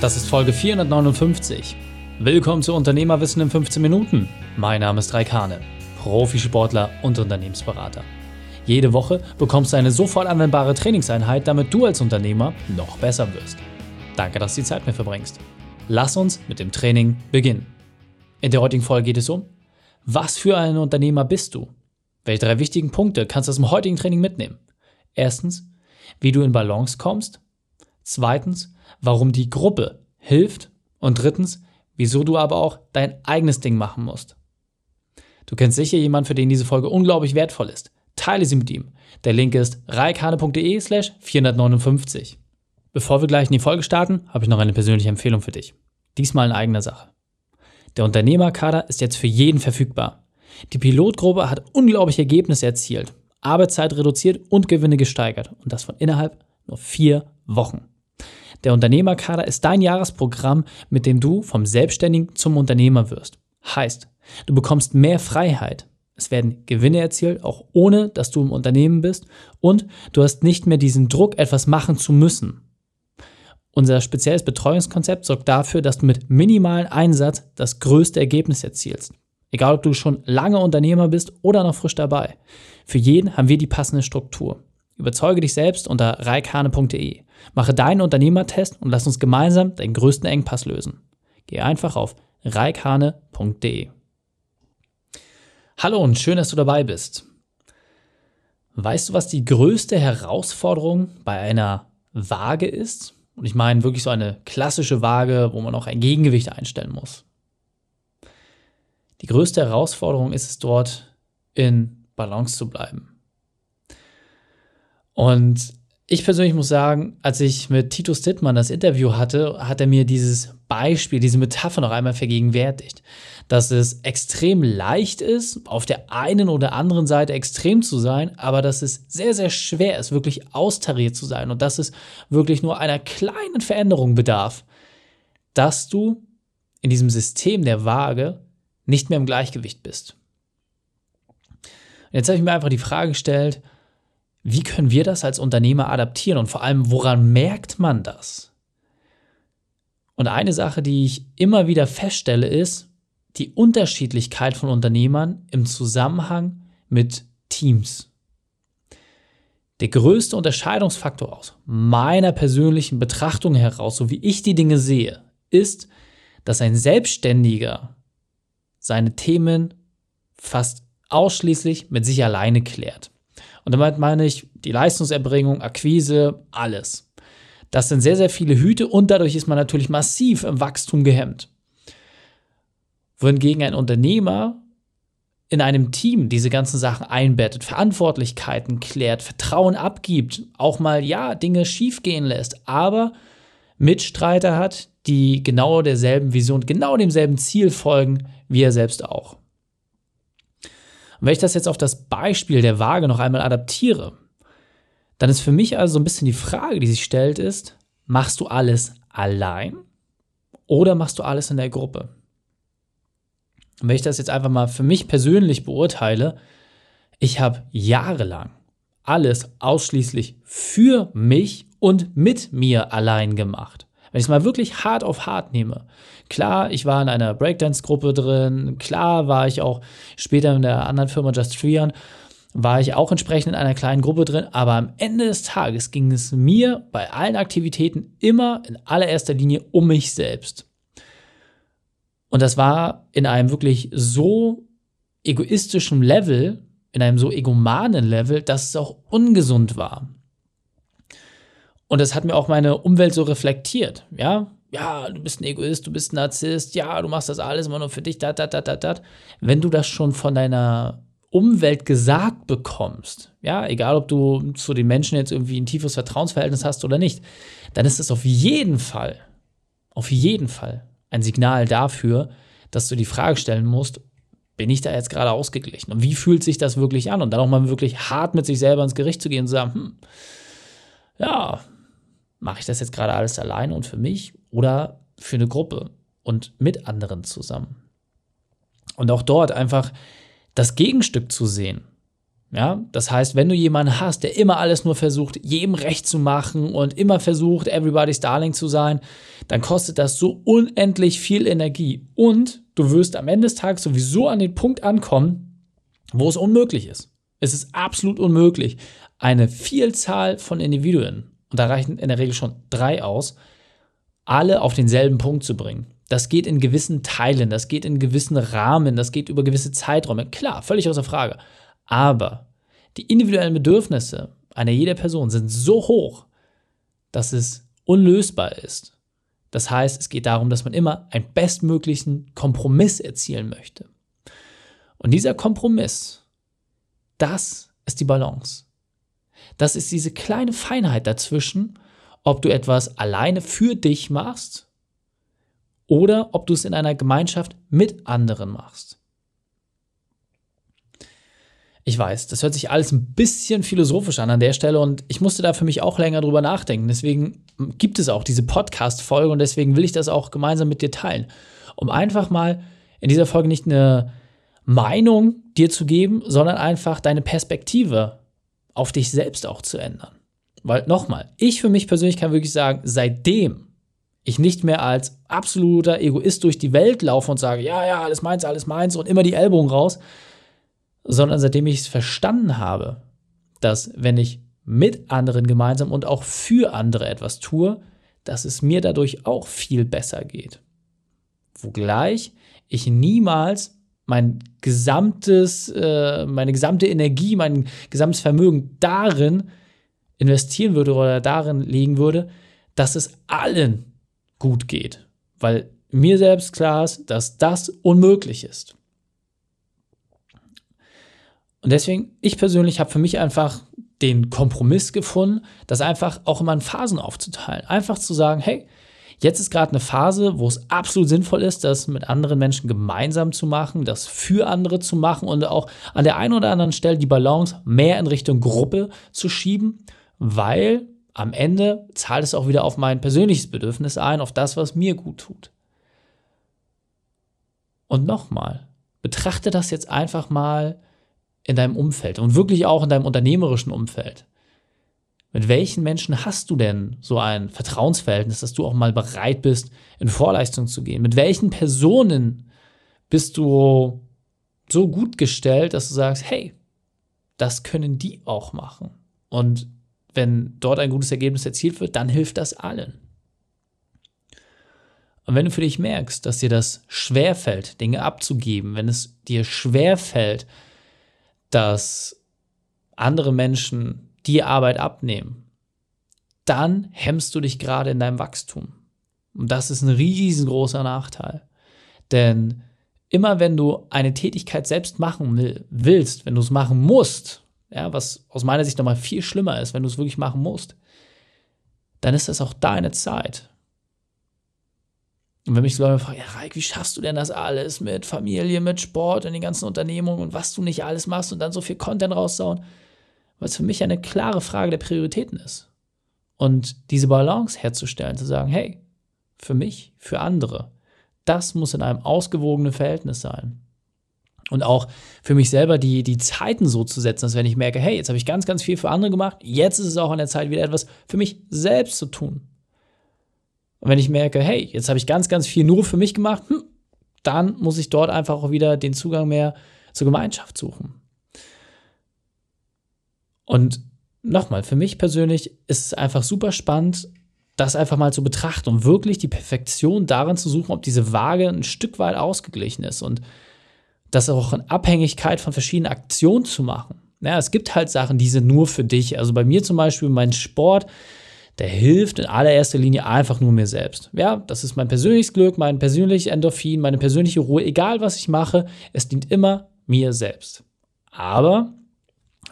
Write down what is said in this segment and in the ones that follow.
Das ist Folge 459. Willkommen zu Unternehmerwissen in 15 Minuten. Mein Name ist Raikane, Profisportler und Unternehmensberater. Jede Woche bekommst du eine sofort anwendbare Trainingseinheit, damit du als Unternehmer noch besser wirst. Danke, dass du die Zeit mit verbringst. Lass uns mit dem Training beginnen. In der heutigen Folge geht es um, was für ein Unternehmer bist du? Welche drei wichtigen Punkte kannst du aus dem heutigen Training mitnehmen? Erstens, wie du in Balance kommst. Zweitens, warum die Gruppe hilft. Und drittens, wieso du aber auch dein eigenes Ding machen musst. Du kennst sicher jemanden, für den diese Folge unglaublich wertvoll ist. Teile sie mit ihm. Der Link ist reikane.de slash 459. Bevor wir gleich in die Folge starten, habe ich noch eine persönliche Empfehlung für dich. Diesmal in eigener Sache. Der Unternehmerkader ist jetzt für jeden verfügbar. Die Pilotgruppe hat unglaubliche Ergebnisse erzielt, Arbeitszeit reduziert und Gewinne gesteigert. Und das von innerhalb nur vier Wochen. Der Unternehmerkader ist dein Jahresprogramm, mit dem du vom Selbstständigen zum Unternehmer wirst. Heißt, du bekommst mehr Freiheit. Es werden Gewinne erzielt, auch ohne dass du im Unternehmen bist. Und du hast nicht mehr diesen Druck, etwas machen zu müssen. Unser spezielles Betreuungskonzept sorgt dafür, dass du mit minimalen Einsatz das größte Ergebnis erzielst. Egal, ob du schon lange Unternehmer bist oder noch frisch dabei. Für jeden haben wir die passende Struktur. Überzeuge dich selbst unter reikane.de. Mache deinen Unternehmertest und lass uns gemeinsam deinen größten Engpass lösen. Geh einfach auf reikane.de. Hallo und schön, dass du dabei bist. Weißt du, was die größte Herausforderung bei einer Waage ist? Und ich meine wirklich so eine klassische Waage, wo man auch ein Gegengewicht einstellen muss. Die größte Herausforderung ist es dort, in Balance zu bleiben. Und ich persönlich muss sagen, als ich mit Titus Dittmann das Interview hatte, hat er mir dieses Beispiel, diese Metapher noch einmal vergegenwärtigt, dass es extrem leicht ist, auf der einen oder anderen Seite extrem zu sein, aber dass es sehr, sehr schwer ist, wirklich austariert zu sein und dass es wirklich nur einer kleinen Veränderung bedarf, dass du in diesem System der Waage nicht mehr im Gleichgewicht bist. Und jetzt habe ich mir einfach die Frage gestellt, wie können wir das als Unternehmer adaptieren und vor allem, woran merkt man das? Und eine Sache, die ich immer wieder feststelle, ist die Unterschiedlichkeit von Unternehmern im Zusammenhang mit Teams. Der größte Unterscheidungsfaktor aus meiner persönlichen Betrachtung heraus, so wie ich die Dinge sehe, ist, dass ein Selbstständiger seine Themen fast ausschließlich mit sich alleine klärt. Und damit meine ich die Leistungserbringung, Akquise, alles. Das sind sehr, sehr viele Hüte und dadurch ist man natürlich massiv im Wachstum gehemmt. Wohingegen ein Unternehmer in einem Team diese ganzen Sachen einbettet, Verantwortlichkeiten klärt, Vertrauen abgibt, auch mal ja Dinge schiefgehen lässt, aber Mitstreiter hat, die genau derselben Vision, genau demselben Ziel folgen, wie er selbst auch. Und wenn ich das jetzt auf das Beispiel der Waage noch einmal adaptiere, dann ist für mich also so ein bisschen die Frage, die sich stellt, ist, machst du alles allein oder machst du alles in der Gruppe? Und wenn ich das jetzt einfach mal für mich persönlich beurteile, ich habe jahrelang alles ausschließlich für mich und mit mir allein gemacht. Wenn ich es mal wirklich hart auf hart nehme. Klar, ich war in einer Breakdance-Gruppe drin. Klar war ich auch später in der anderen Firma Just Trian, war ich auch entsprechend in einer kleinen Gruppe drin. Aber am Ende des Tages ging es mir bei allen Aktivitäten immer in allererster Linie um mich selbst. Und das war in einem wirklich so egoistischen Level, in einem so egomanen Level, dass es auch ungesund war. Und das hat mir auch meine Umwelt so reflektiert, ja. Ja, du bist ein Egoist, du bist ein Narzisst, ja, du machst das alles immer nur für dich, dat, dat, dat, dat, dat. Wenn du das schon von deiner Umwelt gesagt bekommst, ja, egal ob du zu den Menschen jetzt irgendwie ein tiefes Vertrauensverhältnis hast oder nicht, dann ist es auf jeden Fall, auf jeden Fall ein Signal dafür, dass du die Frage stellen musst, bin ich da jetzt gerade ausgeglichen? Und wie fühlt sich das wirklich an? Und dann auch mal wirklich hart mit sich selber ins Gericht zu gehen und zu sagen, hm, ja, mache ich das jetzt gerade alles allein und für mich oder für eine Gruppe und mit anderen zusammen? Und auch dort einfach das Gegenstück zu sehen. Ja, das heißt, wenn du jemanden hast, der immer alles nur versucht, jedem recht zu machen und immer versucht, everybody's darling zu sein, dann kostet das so unendlich viel Energie. Und du wirst am Ende des Tages sowieso an den Punkt ankommen, wo es unmöglich ist. Es ist absolut unmöglich, eine Vielzahl von Individuen, und da reichen in der Regel schon drei aus, alle auf denselben Punkt zu bringen. Das geht in gewissen Teilen, das geht in gewissen Rahmen, das geht über gewisse Zeiträume. Klar, völlig außer Frage. Aber die individuellen Bedürfnisse einer jeder Person sind so hoch, dass es unlösbar ist. Das heißt, es geht darum, dass man immer einen bestmöglichen Kompromiss erzielen möchte. Und dieser Kompromiss, das ist die Balance. Das ist diese kleine Feinheit dazwischen, ob du etwas alleine für dich machst oder ob du es in einer Gemeinschaft mit anderen machst. Ich weiß, das hört sich alles ein bisschen philosophisch an an der Stelle und ich musste da für mich auch länger drüber nachdenken. Deswegen gibt es auch diese Podcast-Folge und deswegen will ich das auch gemeinsam mit dir teilen. Um einfach mal in dieser Folge nicht eine Meinung dir zu geben, sondern einfach deine Perspektive auf dich selbst auch zu ändern. Weil nochmal, ich für mich persönlich kann wirklich sagen, seitdem ich nicht mehr als absoluter Egoist durch die Welt laufe und sage, ja, ja, alles meins, alles meins und immer die Ellbogen raus, sondern seitdem ich es verstanden habe, dass wenn ich mit anderen gemeinsam und auch für andere etwas tue, dass es mir dadurch auch viel besser geht. Wogleich ich niemals mein gesamtes, äh, meine gesamte Energie, mein gesamtes Vermögen darin investieren würde oder darin legen würde, dass es allen gut geht. Weil mir selbst klar ist, dass das unmöglich ist. Und deswegen, ich persönlich habe für mich einfach den Kompromiss gefunden, das einfach auch immer in Phasen aufzuteilen. Einfach zu sagen, hey, jetzt ist gerade eine Phase, wo es absolut sinnvoll ist, das mit anderen Menschen gemeinsam zu machen, das für andere zu machen und auch an der einen oder anderen Stelle die Balance mehr in Richtung Gruppe zu schieben, weil am Ende zahlt es auch wieder auf mein persönliches Bedürfnis ein, auf das, was mir gut tut. Und nochmal, betrachte das jetzt einfach mal in deinem Umfeld und wirklich auch in deinem unternehmerischen Umfeld. Mit welchen Menschen hast du denn so ein Vertrauensverhältnis, dass du auch mal bereit bist, in Vorleistung zu gehen? Mit welchen Personen bist du so gut gestellt, dass du sagst, hey, das können die auch machen. Und wenn dort ein gutes Ergebnis erzielt wird, dann hilft das allen. Und wenn du für dich merkst, dass dir das schwerfällt, Dinge abzugeben, wenn es dir schwerfällt, dass andere Menschen die Arbeit abnehmen, dann hemmst du dich gerade in deinem Wachstum. Und das ist ein riesengroßer Nachteil. Denn immer wenn du eine Tätigkeit selbst machen willst, wenn du es machen musst, ja, was aus meiner Sicht nochmal viel schlimmer ist, wenn du es wirklich machen musst, dann ist das auch deine Zeit. Und wenn mich so Leute fragen, ja, Raik, wie schaffst du denn das alles mit Familie, mit Sport und den ganzen Unternehmungen und was du nicht alles machst und dann so viel Content raussauen? Es für mich eine klare Frage der Prioritäten ist. Und diese Balance herzustellen, zu sagen, hey, für mich, für andere, das muss in einem ausgewogenen Verhältnis sein. Und auch für mich selber die, die Zeiten so zu setzen, dass wenn ich merke, hey, jetzt habe ich ganz, ganz viel für andere gemacht, jetzt ist es auch an der Zeit, wieder etwas für mich selbst zu tun. Und wenn ich merke, hey, jetzt habe ich ganz, ganz viel nur für mich gemacht, hm, dann muss ich dort einfach auch wieder den Zugang mehr zur Gemeinschaft suchen. Und nochmal, für mich persönlich ist es einfach super spannend, das einfach mal zu betrachten und wirklich die Perfektion darin zu suchen, ob diese Waage ein Stück weit ausgeglichen ist und das auch in Abhängigkeit von verschiedenen Aktionen zu machen. Ja, es gibt halt Sachen, die sind nur für dich. Also bei mir zum Beispiel mein Sport, der hilft in allererster Linie einfach nur mir selbst. Ja, das ist mein persönliches Glück, mein persönliches Endorphin, meine persönliche Ruhe, egal was ich mache, es dient immer mir selbst. Aber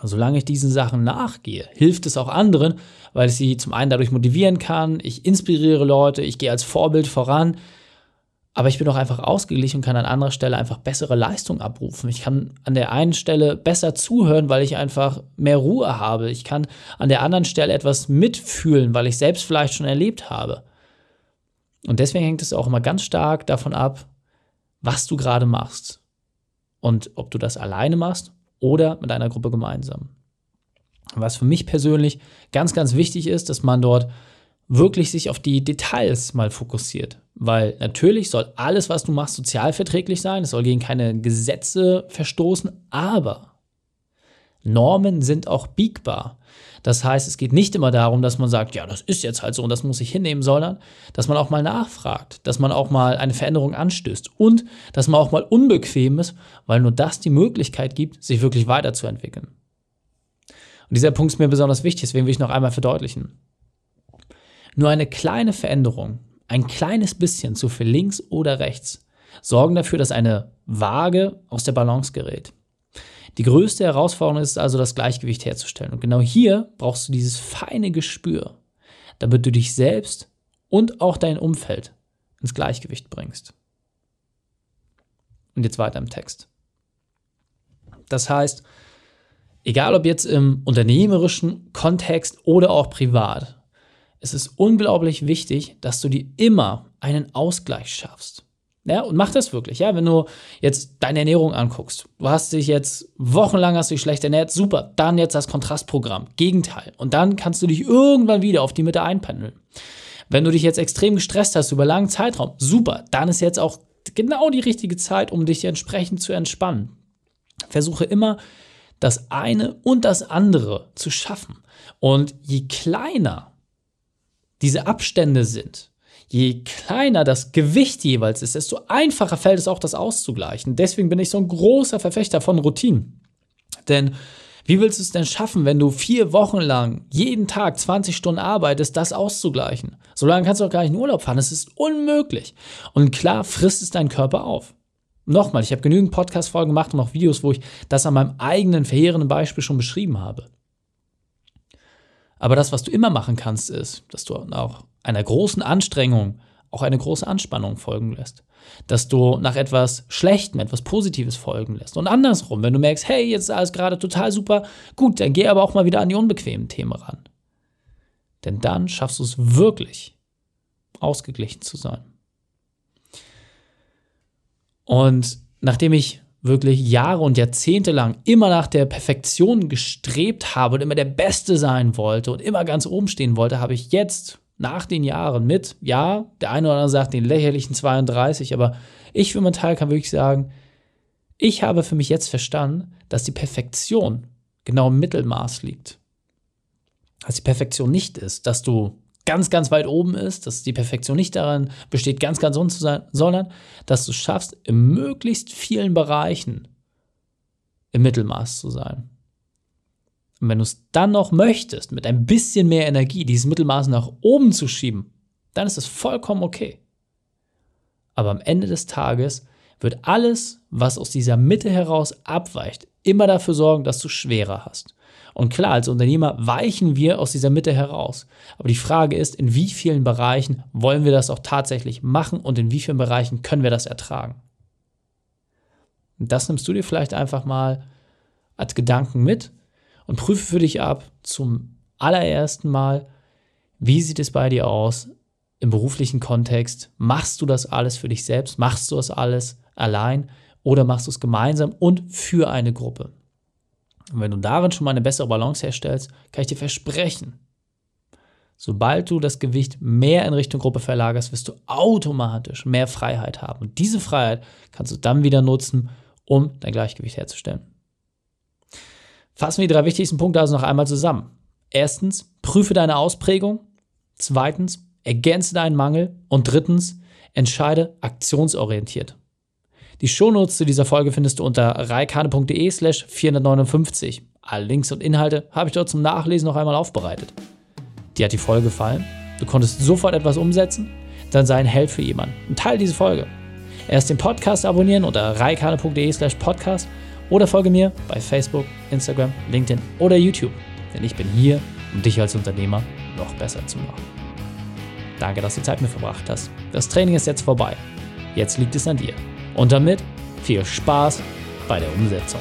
solange ich diesen Sachen nachgehe, hilft es auch anderen, weil ich sie zum einen dadurch motivieren kann, ich inspiriere Leute, ich gehe als Vorbild voran aber ich bin auch einfach ausgeglichen und kann an anderer Stelle einfach bessere Leistung abrufen. Ich kann an der einen Stelle besser zuhören, weil ich einfach mehr Ruhe habe. Ich kann an der anderen Stelle etwas mitfühlen, weil ich selbst vielleicht schon erlebt habe. Und deswegen hängt es auch immer ganz stark davon ab, was du gerade machst. Und ob du das alleine machst oder mit einer Gruppe gemeinsam. Was für mich persönlich ganz, ganz wichtig ist, dass man dort wirklich sich auf die Details mal fokussiert. Weil natürlich soll alles, was du machst, sozialverträglich sein, es soll gegen keine Gesetze verstoßen, aber Normen sind auch biegbar. Das heißt, es geht nicht immer darum, dass man sagt, ja, das ist jetzt halt so und das muss ich hinnehmen, sondern dass man auch mal nachfragt, dass man auch mal eine Veränderung anstößt und dass man auch mal unbequem ist, weil nur das die Möglichkeit gibt, sich wirklich weiterzuentwickeln. Und dieser Punkt ist mir besonders wichtig, deswegen will ich noch einmal verdeutlichen. Nur eine kleine Veränderung, ein kleines bisschen zu viel links oder rechts, sorgen dafür, dass eine Waage aus der Balance gerät. Die größte Herausforderung ist also, das Gleichgewicht herzustellen. Und genau hier brauchst du dieses feine Gespür, damit du dich selbst und auch dein Umfeld ins Gleichgewicht bringst. Und jetzt weiter im Text. Das heißt, egal ob jetzt im unternehmerischen Kontext oder auch privat, es ist unglaublich wichtig, dass du dir immer einen Ausgleich schaffst. Ja, und mach das wirklich, ja. Wenn du jetzt deine Ernährung anguckst, du hast dich jetzt wochenlang hast dich schlecht ernährt, super, dann jetzt das Kontrastprogramm, Gegenteil. Und dann kannst du dich irgendwann wieder auf die Mitte einpendeln. Wenn du dich jetzt extrem gestresst hast über langen Zeitraum, super, dann ist jetzt auch genau die richtige Zeit, um dich entsprechend zu entspannen. Versuche immer das eine und das andere zu schaffen. Und je kleiner diese Abstände sind, je kleiner das Gewicht jeweils ist, desto einfacher fällt es auch, das auszugleichen. Deswegen bin ich so ein großer Verfechter von Routinen. Denn wie willst du es denn schaffen, wenn du vier Wochen lang jeden Tag 20 Stunden arbeitest, das auszugleichen? So lange kannst du auch gar nicht in Urlaub fahren. Das ist unmöglich. Und klar frisst es deinen Körper auf. Nochmal, ich habe genügend Podcast-Folgen gemacht und auch Videos, wo ich das an meinem eigenen verheerenden Beispiel schon beschrieben habe. Aber das, was du immer machen kannst, ist, dass du auch einer großen Anstrengung auch eine große Anspannung folgen lässt. Dass du nach etwas Schlechtem etwas Positives folgen lässt. Und andersrum, wenn du merkst, hey, jetzt ist alles gerade total super, gut, dann geh aber auch mal wieder an die unbequemen Themen ran. Denn dann schaffst du es wirklich, ausgeglichen zu sein. Und nachdem ich wirklich Jahre und Jahrzehnte lang immer nach der Perfektion gestrebt habe und immer der Beste sein wollte und immer ganz oben stehen wollte, habe ich jetzt nach den Jahren mit, ja, der eine oder andere sagt den lächerlichen 32, aber ich für meinen Teil kann wirklich sagen, ich habe für mich jetzt verstanden, dass die Perfektion genau im Mittelmaß liegt. Dass die Perfektion nicht ist, dass du ganz, ganz weit oben ist, dass die Perfektion nicht daran besteht, ganz, ganz unten zu sein, sondern dass du schaffst, in möglichst vielen Bereichen im Mittelmaß zu sein. Und wenn du es dann noch möchtest, mit ein bisschen mehr Energie dieses Mittelmaß nach oben zu schieben, dann ist es vollkommen okay. Aber am Ende des Tages wird alles, was aus dieser Mitte heraus abweicht, immer dafür sorgen, dass du schwerer hast. Und klar, als Unternehmer weichen wir aus dieser Mitte heraus. Aber die Frage ist, in wie vielen Bereichen wollen wir das auch tatsächlich machen und in wie vielen Bereichen können wir das ertragen? Und das nimmst du dir vielleicht einfach mal als Gedanken mit und prüfe für dich ab zum allerersten Mal, wie sieht es bei dir aus im beruflichen Kontext? Machst du das alles für dich selbst? Machst du das alles allein oder machst du es gemeinsam und für eine Gruppe? Und wenn du darin schon mal eine bessere Balance herstellst, kann ich dir versprechen, sobald du das Gewicht mehr in Richtung Gruppe verlagerst, wirst du automatisch mehr Freiheit haben. Und diese Freiheit kannst du dann wieder nutzen, um dein Gleichgewicht herzustellen. Fassen wir die drei wichtigsten Punkte also noch einmal zusammen. Erstens, prüfe deine Ausprägung. Zweitens, ergänze deinen Mangel. Und drittens, entscheide aktionsorientiert. Die Shownotes zu dieser Folge findest du unter reikane.de slash 459. Alle Links und Inhalte habe ich dort zum Nachlesen noch einmal aufbereitet. Dir hat die Folge gefallen? Du konntest sofort etwas umsetzen? Dann sei ein Held für jemanden und teile diese Folge. Erst den Podcast abonnieren unter reikane.de slash podcast oder folge mir bei Facebook, Instagram, LinkedIn oder YouTube, denn ich bin hier, um dich als Unternehmer noch besser zu machen. Danke, dass du Zeit mit verbracht hast. Das Training ist jetzt vorbei. Jetzt liegt es an dir. Und damit viel Spaß bei der Umsetzung.